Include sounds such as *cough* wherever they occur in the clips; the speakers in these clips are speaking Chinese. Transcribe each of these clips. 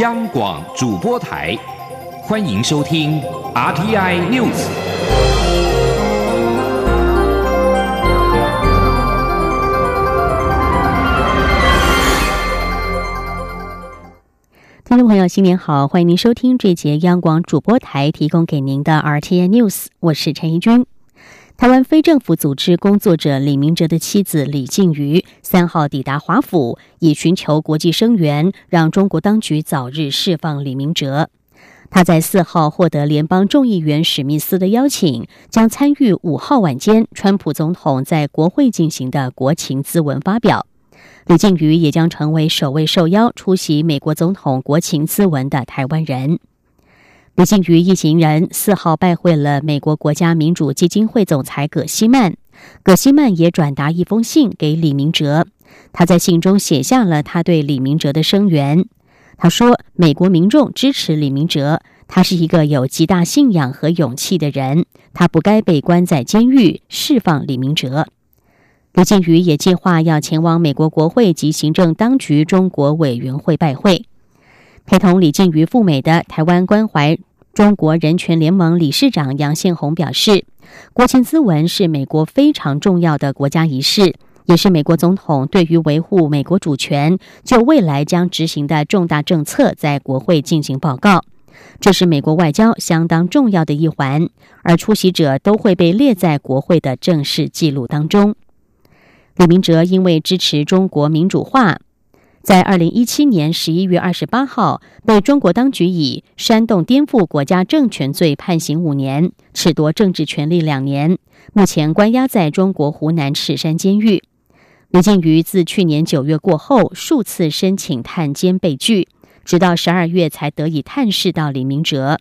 央广主播台，欢迎收听 RTI News。听众朋友，新年好！欢迎您收听这节央广主播台提供给您的 RTI News，我是陈怡君。台湾非政府组织工作者李明哲的妻子李静瑜三号抵达华府，以寻求国际声援，让中国当局早日释放李明哲。他在四号获得联邦众议员史密斯的邀请，将参与五号晚间川普总统在国会进行的国情咨文发表。李静瑜也将成为首位受邀出席美国总统国情咨文的台湾人。李靖宇一行人四号拜会了美国国家民主基金会总裁葛西曼，葛西曼也转达一封信给李明哲。他在信中写下了他对李明哲的声援。他说：“美国民众支持李明哲，他是一个有极大信仰和勇气的人，他不该被关在监狱。释放李明哲。”李靖宇也计划要前往美国国会及行政当局中国委员会拜会。陪同李靖瑜赴美的台湾关怀中国人权联盟理事长杨宪宏表示，国情咨文是美国非常重要的国家仪式，也是美国总统对于维护美国主权、就未来将执行的重大政策在国会进行报告。这是美国外交相当重要的一环，而出席者都会被列在国会的正式记录当中。李明哲因为支持中国民主化。在二零一七年十一月二十八号，被中国当局以煽动颠覆国家政权罪判刑五年，褫夺政治权利两年，目前关押在中国湖南赤山监狱。李静瑜自去年九月过后，数次申请探监被拒，直到十二月才得以探视到李明哲。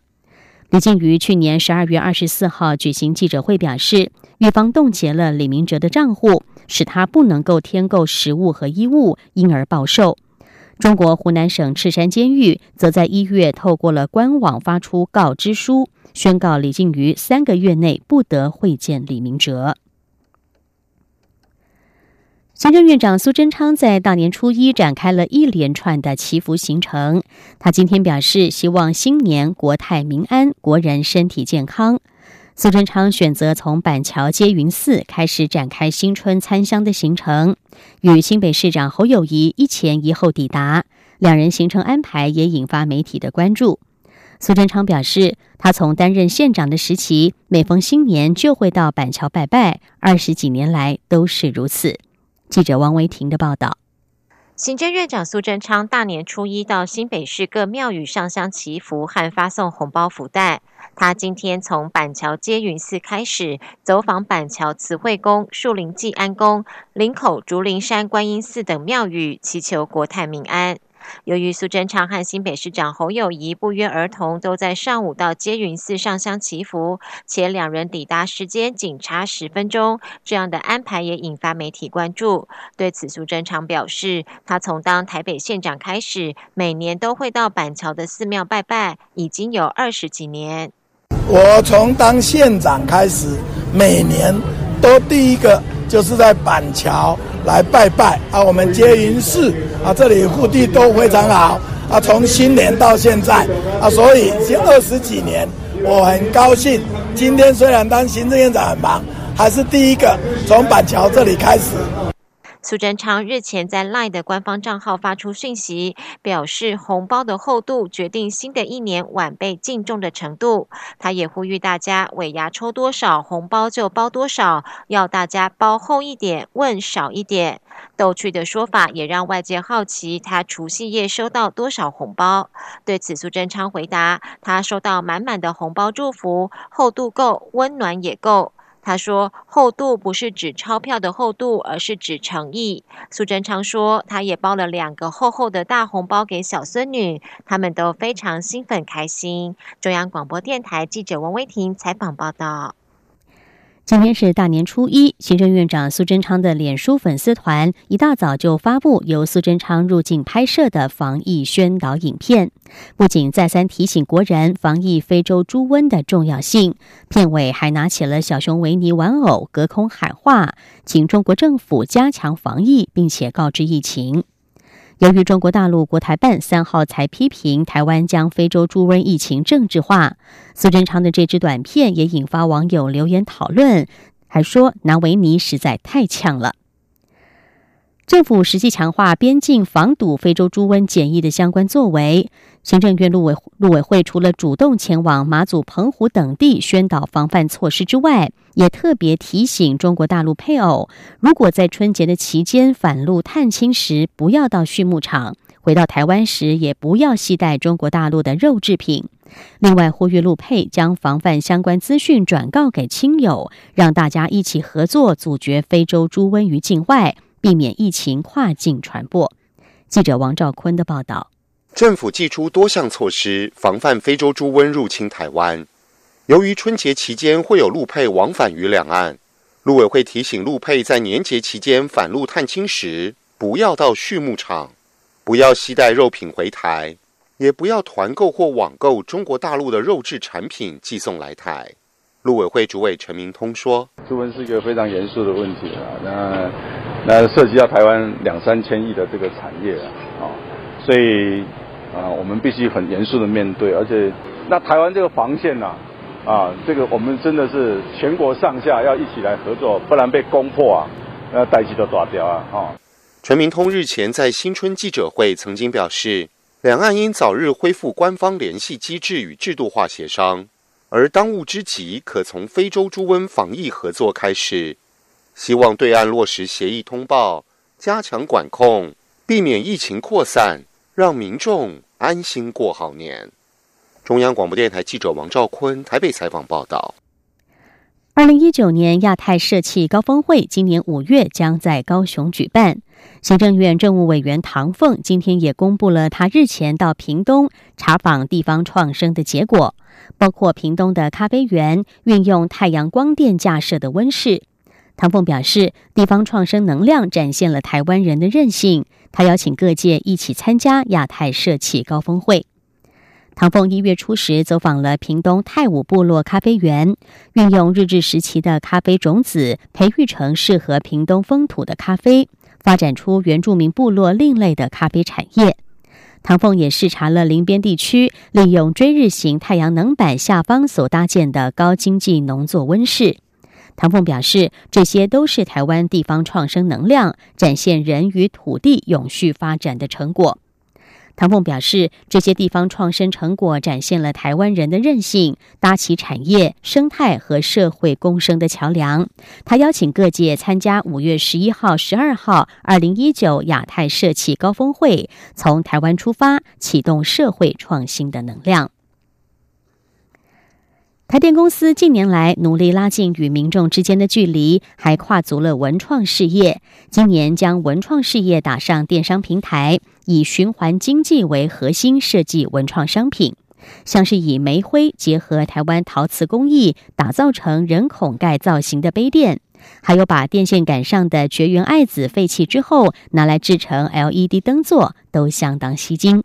李静瑜去年十二月二十四号举行记者会，表示狱方冻结了李明哲的账户。使他不能够添购食物和衣物，因而暴瘦。中国湖南省赤山监狱则在一月透过了官网发出告知书，宣告李静瑜三个月内不得会见李明哲。行政院长苏贞昌在大年初一展开了一连串的祈福行程。他今天表示，希望新年国泰民安，国人身体健康。苏贞昌选择从板桥接云寺开始展开新春参香的行程，与新北市长侯友谊一前一后抵达，两人行程安排也引发媒体的关注。苏贞昌表示，他从担任县长的时期，每逢新年就会到板桥拜拜，二十几年来都是如此。记者王维婷的报道。行政院长苏贞昌大年初一到新北市各庙宇上香祈福和发送红包福袋。他今天从板桥接云寺开始，走访板桥慈惠宫、树林济安宫、林口竹林山观音寺等庙宇，祈求国泰民安。由于苏贞昌和新北市长侯友谊不约而同都在上午到接云寺上香祈福，且两人抵达时间仅差十分钟，这样的安排也引发媒体关注。对此，苏贞昌表示，他从当台北县长开始，每年都会到板桥的寺庙拜拜，已经有二十几年。我从当县长开始，每年都第一个就是在板桥来拜拜啊，我们接云寺啊，这里护地都非常好啊，从新年到现在啊，所以已经二十几年，我很高兴。今天虽然当行政院长很忙，还是第一个从板桥这里开始。苏贞昌日前在 LINE 的官方账号发出讯息，表示红包的厚度决定新的一年晚辈敬重的程度。他也呼吁大家尾牙抽多少红包就包多少，要大家包厚一点，问少一点。逗趣的说法也让外界好奇他除夕夜收到多少红包。对此，苏贞昌回答：他收到满满的红包祝福，厚度够，温暖也够。他说：“厚度不是指钞票的厚度，而是指诚意。”苏贞昌说：“他也包了两个厚厚的大红包给小孙女，他们都非常兴奋开心。”中央广播电台记者王威婷采访报道。今天是大年初一，行政院长苏贞昌的脸书粉丝团一大早就发布由苏贞昌入境拍摄的防疫宣导影片，不仅再三提醒国人防疫非洲猪瘟的重要性，片尾还拿起了小熊维尼玩偶，隔空喊话，请中国政府加强防疫，并且告知疫情。由于中国大陆国台办三号才批评台湾将非洲猪瘟疫情政治化，苏贞昌的这支短片也引发网友留言讨论，还说拿维尼实在太呛了。政府实际强化边境防堵非洲猪瘟检疫的相关作为。行政院陆委陆委会除了主动前往马祖、澎湖等地宣导防范措施之外，也特别提醒中国大陆配偶，如果在春节的期间返路探亲时，不要到畜牧场；回到台湾时，也不要携带中国大陆的肉制品。另外，呼吁陆配将防范相关资讯转告给亲友，让大家一起合作阻绝非洲猪瘟于境外。避免疫情跨境传播。记者王兆坤的报道：政府祭出多项措施防范非洲猪瘟入侵台湾。由于春节期间会有陆配往返于两岸，陆委会提醒陆配在年节期间返陆探亲时，不要到畜牧场，不要携带肉品回台，也不要团购或网购中国大陆的肉制产品寄送来台。陆委会主委陈明通说：“猪瘟是一个非常严肃的问题啊，那那涉及到台湾两三千亿的这个产业啊，啊，所以啊，我们必须很严肃的面对，而且那台湾这个防线呐，啊，这个我们真的是全国上下要一起来合作，不然被攻破啊，那代机都抓掉啊！啊，陈明通日前在新春记者会曾经表示，两岸应早日恢复官方联系机制与制度化协商。而当务之急，可从非洲猪瘟防疫合作开始。希望对岸落实协议通报，加强管控，避免疫情扩散，让民众安心过好年。中央广播电台记者王兆坤台北采访报道。二零一九年亚太社企高峰会今年五月将在高雄举办。行政院政务委员唐凤今天也公布了他日前到屏东查访地方创生的结果，包括屏东的咖啡园运用太阳光电架设的温室。唐凤表示，地方创生能量展现了台湾人的韧性。他邀请各界一起参加亚太社企高峰会。唐凤一月初时走访了屏东太武部落咖啡园，运用日治时期的咖啡种子，培育成适合屏东风土的咖啡，发展出原住民部落另类的咖啡产业。唐凤也视察了林边地区，利用追日型太阳能板下方所搭建的高经济农作温室。唐凤表示，这些都是台湾地方创生能量，展现人与土地永续发展的成果。唐凤表示，这些地方创生成果展现了台湾人的韧性，搭起产业、生态和社会共生的桥梁。他邀请各界参加五月十一号、十二号二零一九亚太社企高峰会，从台湾出发，启动社会创新的能量。台电公司近年来努力拉近与民众之间的距离，还跨足了文创事业。今年将文创事业打上电商平台，以循环经济为核心设计文创商品，像是以煤灰结合台湾陶瓷工艺，打造成人孔盖造型的杯垫，还有把电线杆上的绝缘爱子废弃之后拿来制成 LED 灯座，都相当吸睛。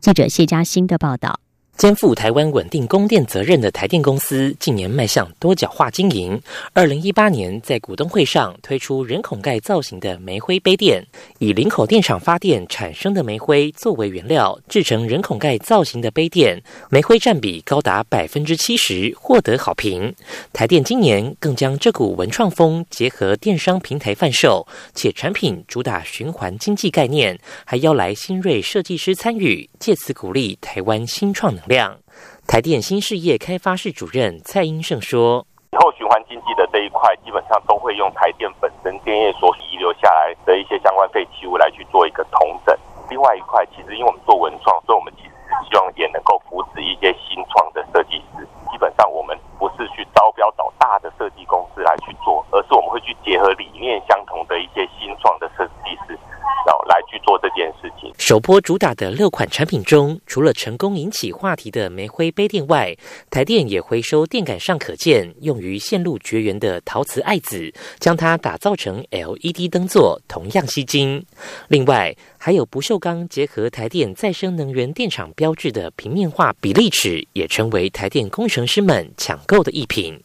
记者谢嘉欣的报道。肩负台湾稳定供电责任的台电公司，近年迈向多角化经营。二零一八年在股东会上推出人孔盖造型的煤灰杯垫，以林口电厂发电产生的煤灰作为原料，制成人孔盖造型的杯垫，煤灰占比高达百分之七十，获得好评。台电今年更将这股文创风结合电商平台贩售，且产品主打循环经济概念，还邀来新锐设计师参与，借此鼓励台湾新创能。量台电新事业开发室主任蔡英胜说：“以后循环经济的这一块，基本上都会用台电本身电业所遗留下来的一些相关废弃物来去做一个统整。另外一块，其实因为我们做文创，所以我们其实希望也能够扶持一些新创的设计师。基本上，我们不是去招标找大的设计公司来去做，而是我们会去结合理念相同的一些新创的设计师。”然后来去做这件事情。首波主打的六款产品中，除了成功引起话题的煤灰杯垫外，台电也回收电杆上可见用于线路绝缘的陶瓷爱子，将它打造成 LED 灯座，同样吸睛。另外，还有不锈钢结合台电再生能源电厂标志的平面化比例尺，也成为台电工程师们抢购的一品。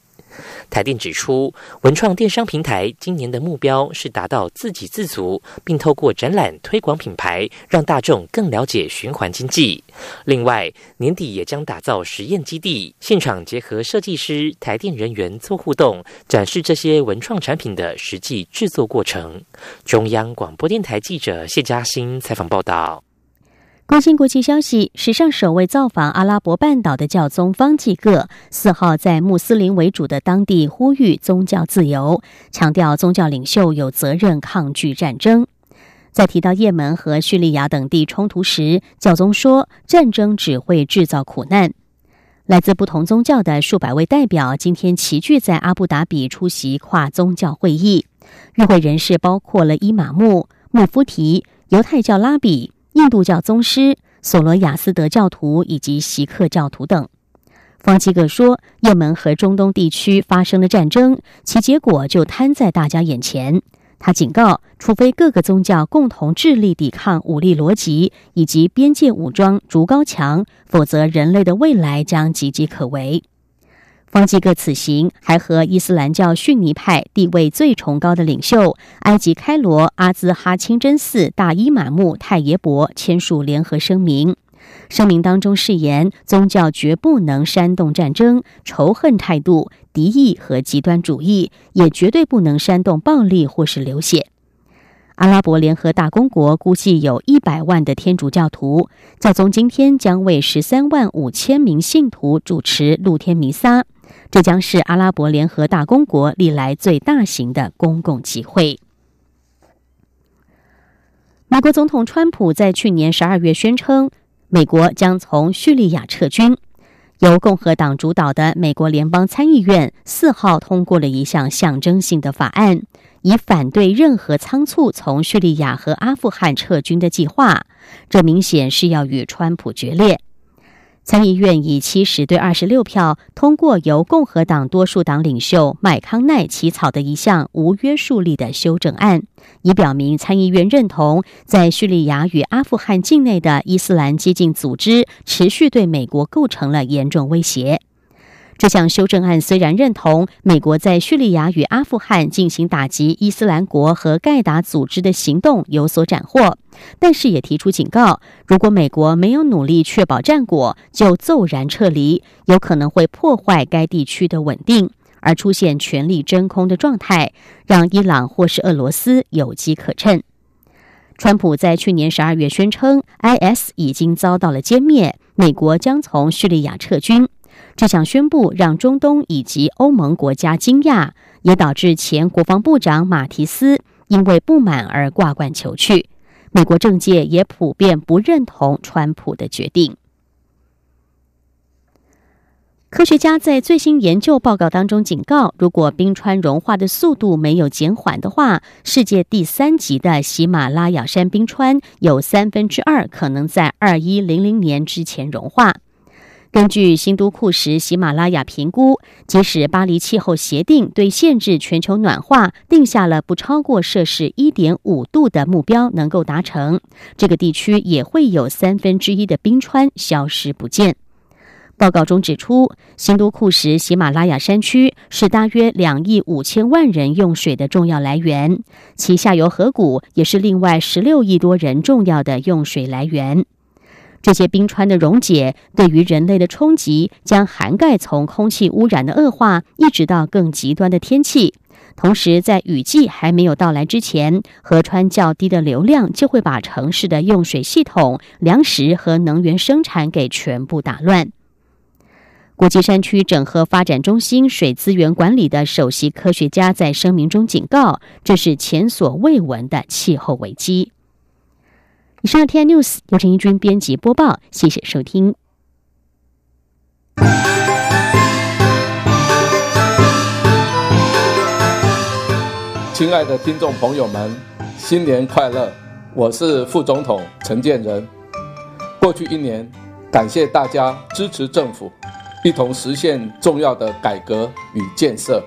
台电指出，文创电商平台今年的目标是达到自给自足，并透过展览推广品牌，让大众更了解循环经济。另外，年底也将打造实验基地，现场结合设计师、台电人员做互动，展示这些文创产品的实际制作过程。中央广播电台记者谢嘉欣采访报道。关心国际消息，史上首位造访阿拉伯半岛的教宗方济各四号在穆斯林为主的当地呼吁宗教自由，强调宗教领袖有责任抗拒战争。在提到也门和叙利亚等地冲突时，教宗说：“战争只会制造苦难。”来自不同宗教的数百位代表今天齐聚在阿布达比出席跨宗教会议，与会人士包括了伊玛目、穆夫提、犹太教拉比。印度教宗师、索罗亚斯德教徒以及锡克教徒等，方基格说：“也门和中东地区发生了战争，其结果就摊在大家眼前。”他警告，除非各个宗教共同致力抵抗武力逻辑以及边界武装筑高墙，否则人类的未来将岌岌可危。方济各此行还和伊斯兰教逊尼派地位最崇高的领袖埃及开罗阿兹哈清真寺大伊玛目泰耶伯签署联合声明。声明当中誓言，宗教绝不能煽动战争、仇恨态度、敌意和极端主义，也绝对不能煽动暴力或是流血。阿拉伯联合大公国估计有一百万的天主教徒，教宗今天将为十三万五千名信徒主持露天弥撒。这将是阿拉伯联合大公国历来最大型的公共集会。美国总统川普在去年十二月宣称，美国将从叙利亚撤军。由共和党主导的美国联邦参议院四号通过了一项象征性的法案，以反对任何仓促从叙利亚和阿富汗撤军的计划。这明显是要与川普决裂。参议院以七十对二十六票通过由共和党多数党领袖麦康奈起草的一项无约束力的修正案，以表明参议院认同在叙利亚与阿富汗境内的伊斯兰激进组织持续对美国构成了严重威胁。这项修正案虽然认同美国在叙利亚与阿富汗进行打击伊斯兰国和盖达组织的行动有所斩获，但是也提出警告：如果美国没有努力确保战果，就骤然撤离，有可能会破坏该地区的稳定，而出现权力真空的状态，让伊朗或是俄罗斯有机可乘。川普在去年十二月宣称，IS 已经遭到了歼灭，美国将从叙利亚撤军。这项宣布让中东以及欧盟国家惊讶，也导致前国防部长马提斯因为不满而挂冠求去。美国政界也普遍不认同川普的决定。科学家在最新研究报告当中警告，如果冰川融化的速度没有减缓的话，世界第三级的喜马拉雅山冰川有三分之二可能在二一零零年之前融化。根据新都库什喜马拉雅评估，即使巴黎气候协定对限制全球暖化定下了不超过摄氏一点五度的目标能够达成，这个地区也会有三分之一的冰川消失不见。报告中指出，新都库什喜马拉雅山区是大约两亿五千万人用水的重要来源，其下游河谷也是另外十六亿多人重要的用水来源。这些冰川的溶解对于人类的冲击将涵盖从空气污染的恶化，一直到更极端的天气。同时，在雨季还没有到来之前，河川较低的流量就会把城市的用水系统、粮食和能源生产给全部打乱。国际山区整合发展中心水资源管理的首席科学家在声明中警告，这是前所未闻的气候危机。以上 T News 由陈一军编辑播报，谢谢收听。亲爱的听众朋友们，新年快乐！我是副总统陈建仁。过去一年，感谢大家支持政府，一同实现重要的改革与建设，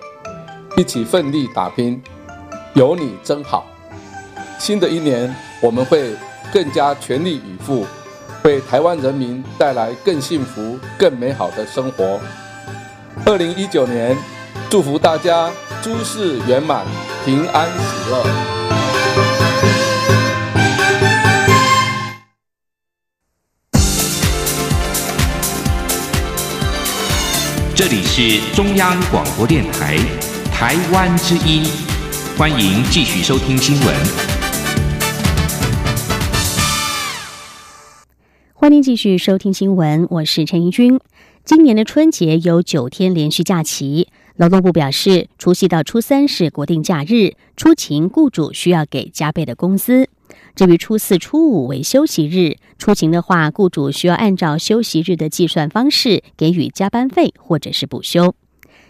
一起奋力打拼，有你真好。新的一年，我们会。更加全力以赴，为台湾人民带来更幸福、更美好的生活。二零一九年，祝福大家诸事圆满，平安喜乐。这里是中央广播电台台湾之音，欢迎继续收听新闻。欢迎继续收听新闻，我是陈怡君。今年的春节有九天连续假期，劳动部表示，除夕到初三是国定假日，出勤雇主需要给加倍的工资。至于初四、初五为休息日，出勤的话，雇主需要按照休息日的计算方式给予加班费或者是补休。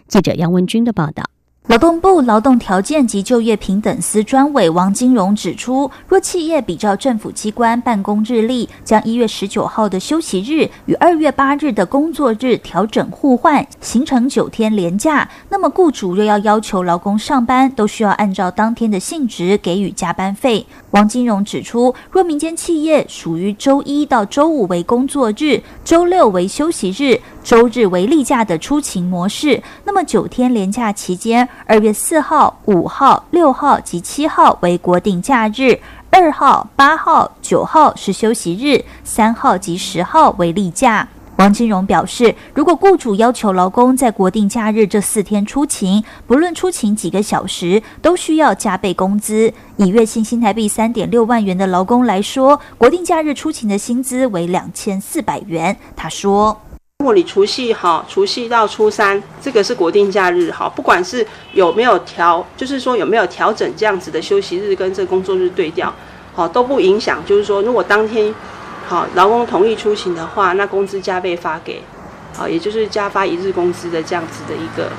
记者杨文军的报道。劳动部劳动条件及就业平等司专委王金荣指出，若企业比照政府机关办公日历，将一月十九号的休息日与二月八日的工作日调整互换，形成九天连假，那么雇主若要要求劳工上班，都需要按照当天的性质给予加班费。王金荣指出，若民间企业属于周一到周五为工作日，周六为休息日，周日为例假的出勤模式，那么九天连假期间，二月四号、五号、六号及七号为国定假日，二号、八号、九号是休息日，三号及十号为例假。王金荣表示，如果雇主要求劳工在国定假日这四天出勤，不论出勤几个小时，都需要加倍工资。以月薪新台币三点六万元的劳工来说，国定假日出勤的薪资为两千四百元。他说：“如果你除夕哈，除夕到初三，这个是国定假日哈，不管是有没有调，就是说有没有调整这样子的休息日跟这工作日对调，好都不影响。就是说，如果当天。好，劳工同意出勤的话，那工资加倍发给，好，也就是加发一日工资的这样子的一个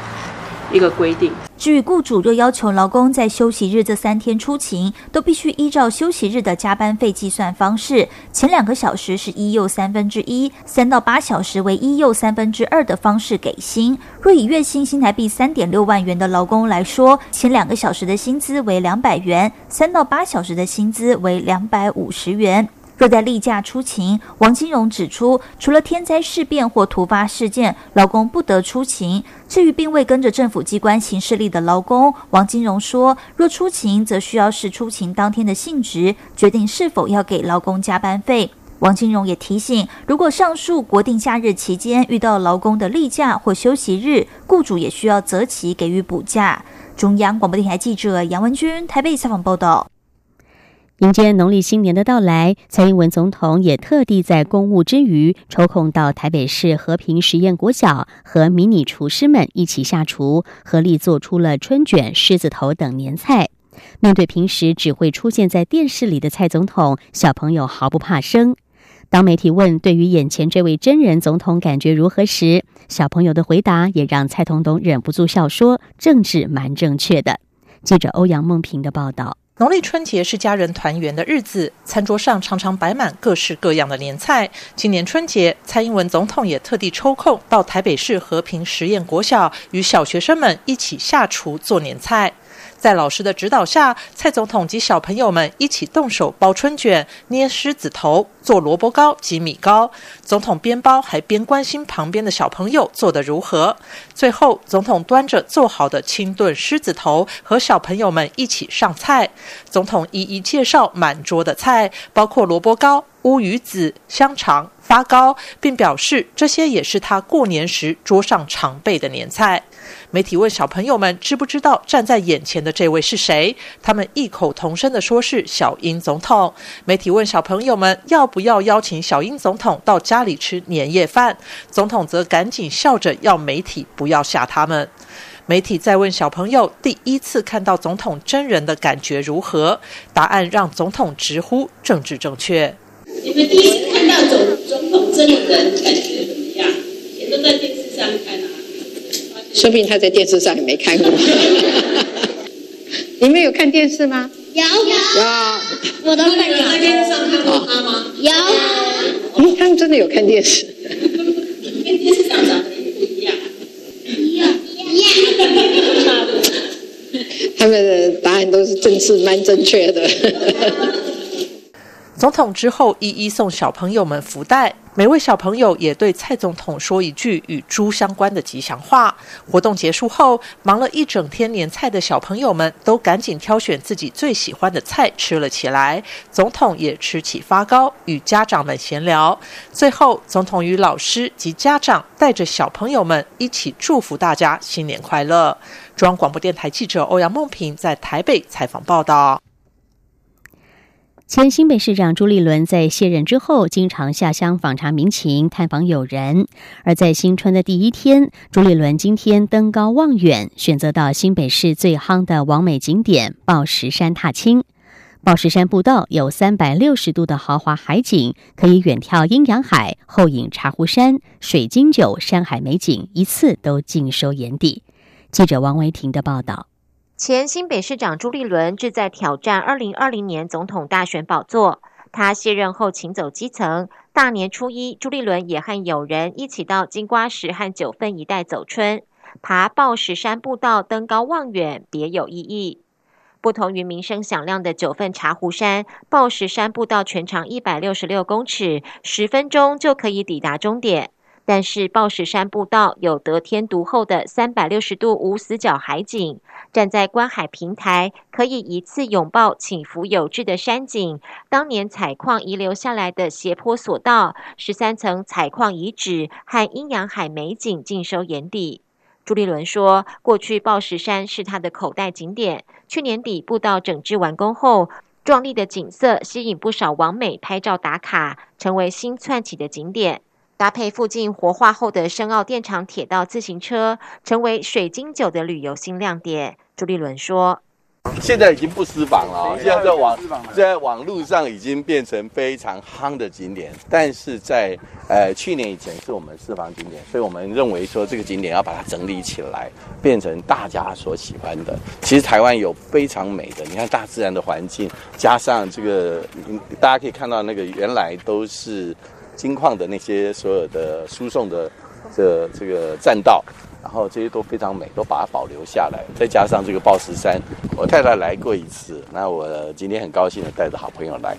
一个规定。至于雇主若要求劳工在休息日这三天出勤，都必须依照休息日的加班费计算方式，前两个小时是一又三分之一，三到八小时为一又三分之二的方式给薪。若以月薪新台币三点六万元的劳工来说，前两个小时的薪资为两百元，三到八小时的薪资为两百五十元。若在例假出勤，王金荣指出，除了天灾事变或突发事件，劳工不得出勤。至于并未跟着政府机关行事历的劳工，王金荣说，若出勤，则需要视出勤当天的性质，决定是否要给劳工加班费。王金荣也提醒，如果上述国定假日期间遇到劳工的例假或休息日，雇主也需要择期给予补假。中央广播电台记者杨文君台北采访报道。迎接农历新年的到来，蔡英文总统也特地在公务之余抽空到台北市和平实验国小和迷你厨师们一起下厨，合力做出了春卷、狮子头等年菜。面对平时只会出现在电视里的蔡总统，小朋友毫不怕生。当媒体问对于眼前这位真人总统感觉如何时，小朋友的回答也让蔡总统忍不住笑说：“政治蛮正确的。”记者欧阳梦平的报道。农历春节是家人团圆的日子，餐桌上常常摆满各式各样的年菜。今年春节，蔡英文总统也特地抽空到台北市和平实验国小，与小学生们一起下厨做年菜。在老师的指导下，蔡总统及小朋友们一起动手包春卷、捏狮子头、做萝卜糕及米糕。总统边包还边关心旁边的小朋友做得如何。最后，总统端着做好的清炖狮子头，和小朋友们一起上菜。总统一一介绍满桌的菜，包括萝卜糕、乌鱼子、香肠、发糕，并表示这些也是他过年时桌上常备的年菜。媒体问小朋友们知不知道站在眼前的这位是谁？他们异口同声地说是小英总统。媒体问小朋友们要不要邀请小英总统到家里吃年夜饭，总统则赶紧笑着要媒体不要吓他们。媒体再问小朋友第一次看到总统真人的感觉如何，答案让总统直呼政治正确。你们第一次看到总总统真人感觉怎么样？也都在电视上看啊。说不定他在电视上也没看过。*laughs* 你们有看电视吗？有有。我都在电视上看过他吗？有。嗯，他们真的有看电视。跟电视上长得不一样。一样一样。他们的答案都是政治蛮正确的。总统之后一一送小朋友们福袋，每位小朋友也对蔡总统说一句与猪相关的吉祥话。活动结束后，忙了一整天年菜的小朋友们都赶紧挑选自己最喜欢的菜吃了起来。总统也吃起发糕，与家长们闲聊。最后，总统与老师及家长带着小朋友们一起祝福大家新年快乐。中央广播电台记者欧阳梦平在台北采访报道。前新北市长朱立伦在卸任之后，经常下乡访查民情、探访友人。而在新春的第一天，朱立伦今天登高望远，选择到新北市最夯的王美景点报石山踏青。报石山步道有三百六十度的豪华海景，可以远眺阴阳海、后影茶壶山、水晶酒山海美景，一次都尽收眼底。记者王维婷的报道。前新北市长朱立伦志在挑战二零二零年总统大选宝座。他卸任后，请走基层。大年初一，朱立伦也和友人一起到金瓜石和九份一带走春，爬报石山步道，登高望远，别有意义。不同于名声响亮的九份茶壶山，报石山步道全长一百六十六公尺，十分钟就可以抵达终点。但是报石山步道有得天独厚的三百六十度无死角海景，站在观海平台，可以一次拥抱起伏有致的山景。当年采矿遗留下来的斜坡索道、十三层采矿遗址和阴阳海美景尽收眼底。朱立伦说：“过去报石山是他的口袋景点，去年底步道整治完工后，壮丽的景色吸引不少网美拍照打卡，成为新窜起的景点。”搭配附近活化后的深澳电厂铁道自行车，成为水晶酒的旅游新亮点。朱立伦说：“现在已经不私房了，现在在网在网络上已经变成非常夯的景点。但是在呃去年以前是我们私房景点，所以我们认为说这个景点要把它整理起来，变成大家所喜欢的。其实台湾有非常美的，你看大自然的环境，加上这个，大家可以看到那个原来都是。”金矿的那些所有的输送的这这个栈道，然后这些都非常美，都把它保留下来。再加上这个报石山，我太太来过一次，那我今天很高兴的带着好朋友来。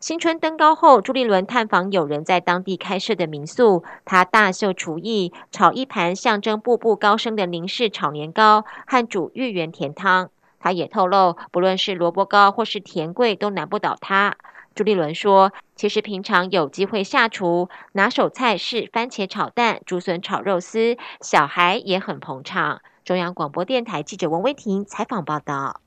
新春登高后，朱立伦探访有人在当地开设的民宿，他大秀厨艺，炒一盘象征步步高升的宁氏炒年糕和煮芋圆甜汤。他也透露，不论是萝卜糕或是甜桂，都难不倒他。朱立伦说：“其实平常有机会下厨，拿手菜是番茄炒蛋、竹笋炒肉丝，小孩也很捧场。”中央广播电台记者王威婷采访报道。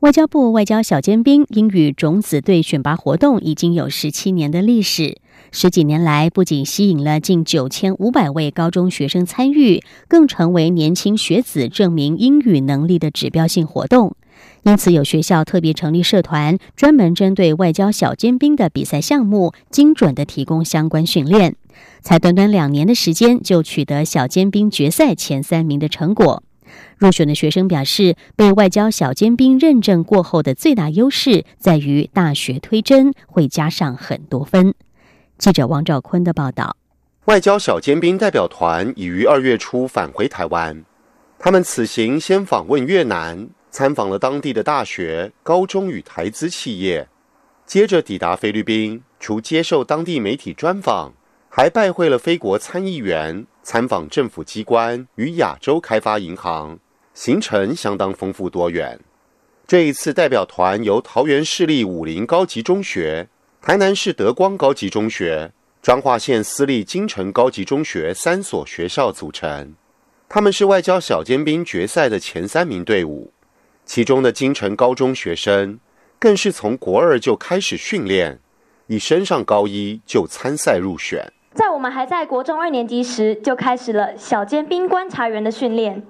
外交部外交小尖兵英语种子队选拔活动已经有十七年的历史，十几年来不仅吸引了近九千五百位高中学生参与，更成为年轻学子证明英语能力的指标性活动。因此，有学校特别成立社团，专门针对外交小尖兵的比赛项目，精准的提供相关训练。才短短两年的时间，就取得小尖兵决赛前三名的成果。入选的学生表示，被外交小尖兵认证过后的最大优势在于大学推甄会加上很多分。记者王兆坤的报道：外交小尖兵代表团已于二月初返回台湾，他们此行先访问越南。参访了当地的大学、高中与台资企业，接着抵达菲律宾，除接受当地媒体专访，还拜会了菲国参议员，参访政府机关与亚洲开发银行，行程相当丰富多元。这一次代表团由桃园市立武林高级中学、台南市德光高级中学、彰化县私立金城高级中学三所学校组成，他们是外交小尖兵决赛的前三名队伍。其中的京城高中学生，更是从国二就开始训练，一升上高一就参赛入选。在我们还在国中二年级时，就开始了小尖兵观察员的训练。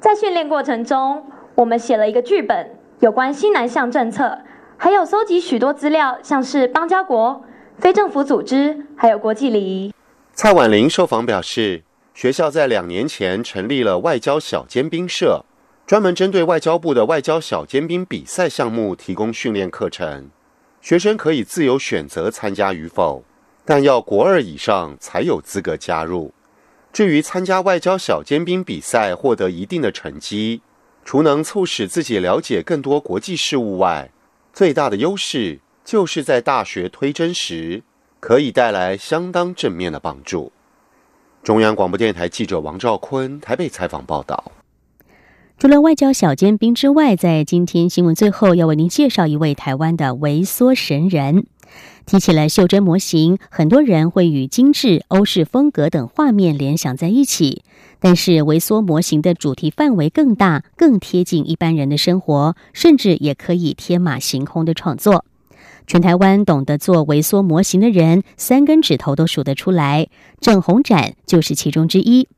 在训练过程中，我们写了一个剧本，有关西南向政策，还有搜集许多资料，像是邦交国、非政府组织，还有国际礼仪。蔡婉玲受访表示，学校在两年前成立了外交小尖兵社。专门针对外交部的外交小尖兵比赛项目提供训练课程，学生可以自由选择参加与否，但要国二以上才有资格加入。至于参加外交小尖兵比赛获得一定的成绩，除能促使自己了解更多国际事务外，最大的优势就是在大学推甄时可以带来相当正面的帮助。中央广播电台记者王兆坤台北采访报道。除了外交小尖兵之外，在今天新闻最后要为您介绍一位台湾的微缩神人。提起了袖珍模型，很多人会与精致欧式风格等画面联想在一起。但是微缩模型的主题范围更大，更贴近一般人的生活，甚至也可以天马行空的创作。全台湾懂得做微缩模型的人，三根指头都数得出来。郑宏展就是其中之一。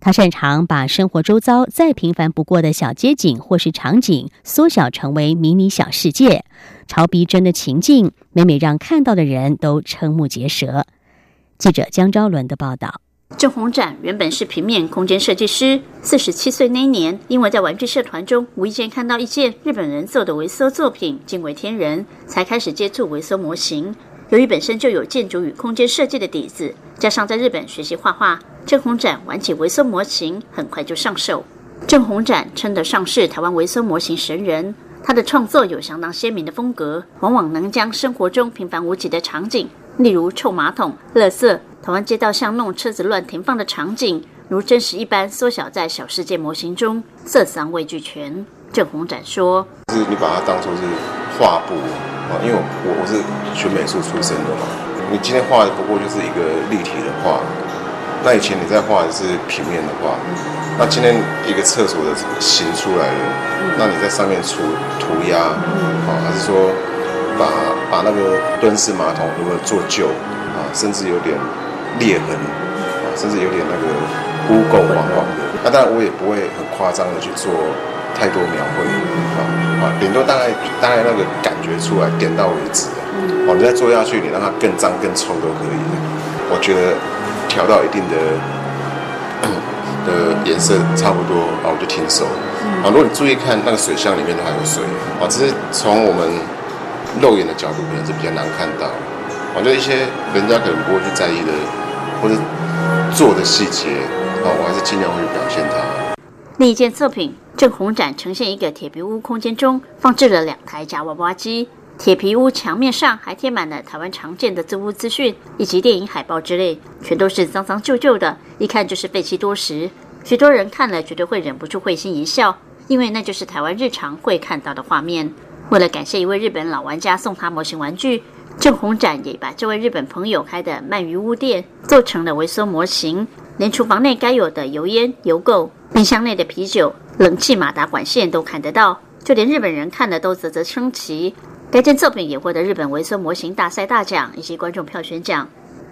他擅长把生活周遭再平凡不过的小街景或是场景，缩小成为迷你小世界，超逼真的情境，每每让看到的人都瞠目结舌。记者江昭伦的报道。郑宏展原本是平面空间设计师，四十七岁那年，因为在玩具社团中无意间看到一件日本人做的微缩作品，惊为天人，才开始接触微缩模型。由于本身就有建筑与空间设计的底子，加上在日本学习画画，郑宏展玩起微缩模型很快就上手。郑宏展称得上是台湾微缩模型神人，他的创作有相当鲜明的风格，往往能将生活中平凡无奇的场景，例如臭马桶、垃圾。台湾街道巷弄车子乱停放的场景，如真实一般缩小在小世界模型中，色香味俱全。郑红展说：“是你把它当做是画布啊，因为我我是学美术出身的嘛。你今天画的不过就是一个立体的画，那以前你在画的是平面的画，那今天一个厕所的形出来了，那你在上面涂涂鸦，啊，还是说把把那个蹲式马桶如何做旧啊，甚至有点。”裂痕啊，甚至有点那个污垢黄黄的。那当然我也不会很夸张的去做太多描绘啊啊，顶多大概大概那个感觉出来，点到为止哦，你再做下去，你让它更脏更臭都可以。我觉得调到一定的 *clears throat* 的颜色差不多啊，我就停手。啊，如果你注意看那个水箱里面都还有水啊，只是从我们肉眼的角度可能是比较难看到。我觉得一些人家可能不会去在意的。或者做的细节啊，我还是尽量会去表现它。另一件作品，郑红展呈现一个铁皮屋空间中放置了两台夹娃娃机，铁皮屋墙面上还贴满了台湾常见的租屋资讯以及电影海报之类，全都是脏脏旧旧的，一看就是废弃多时。许多人看了绝对会忍不住会心一笑，因为那就是台湾日常会看到的画面。为了感谢一位日本老玩家送他模型玩具。郑红展也把这位日本朋友开的鳗鱼屋店做成了微缩模型，连厨房内该有的油烟、油垢、冰箱内的啤酒、冷气马达管线都看得到，就连日本人看了都啧啧称奇。该件作品也获得日本维缩模型大赛大奖以及观众票选奖。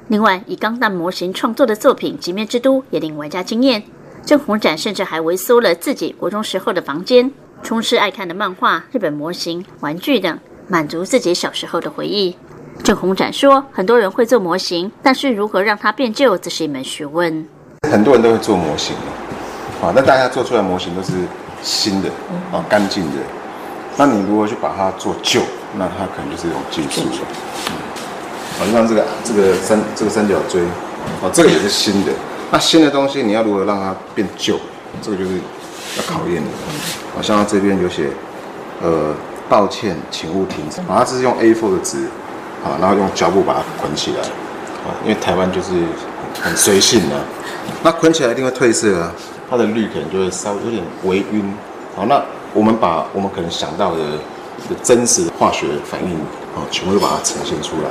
另外，以钢弹模型创作的作品《极面之都》也令玩家惊艳。郑红展甚至还维缩了自己国中时候的房间，充斥爱看的漫画、日本模型、玩具等，满足自己小时候的回忆。郑红展说：“很多人会做模型，但是如何让它变旧，这是一门学问。很多人都会做模型，啊，那大家做出来模型都是新的，啊，干净的。那你如何去把它做旧？那它可能就是一种技术了。好像这个这个三这个三角锥，哦，这个也是新的。那新的东西你要如何让它变旧？这个就是要考验的。好像它这边有写，呃，抱歉，请勿停止。啊，它是用 A4 的纸。”啊，然后用胶布把它捆起来，啊，因为台湾就是很随性的，那捆起来一定会褪色啊，它的绿可能就会稍微有点微晕。好，那我们把我们可能想到的的真实化学反应，啊，全部都把它呈现出来。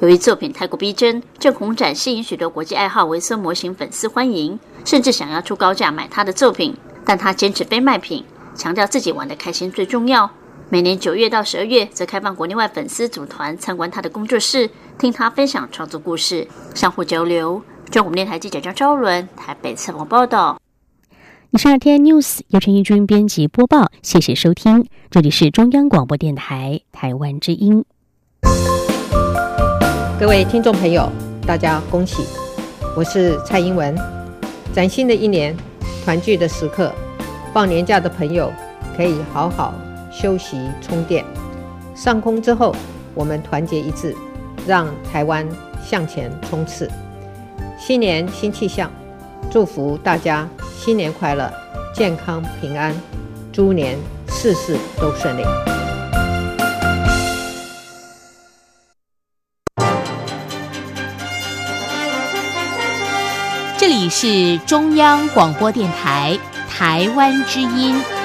由于作品太过逼真，郑红展吸引许多国际爱好维森模型粉丝欢迎，甚至想要出高价买他的作品，但他坚持非卖品，强调自己玩的开心最重要。每年九月到十二月，则开放国内外粉丝组团参观他的工作室，听他分享创作故事，相互交流。中国电台记者张昭伦台北采访报道。以上 RT News 由陈义军编辑播报，谢谢收听，这里是中央广播电台台湾之音。各位听众朋友，大家恭喜！我是蔡英文。崭新的一年，团聚的时刻，放年假的朋友可以好好。休息充电，上空之后，我们团结一致，让台湾向前冲刺。新年新气象祝福大家新年快乐健康平安猪年事事都顺利。这里是中央广播电台台湾之音。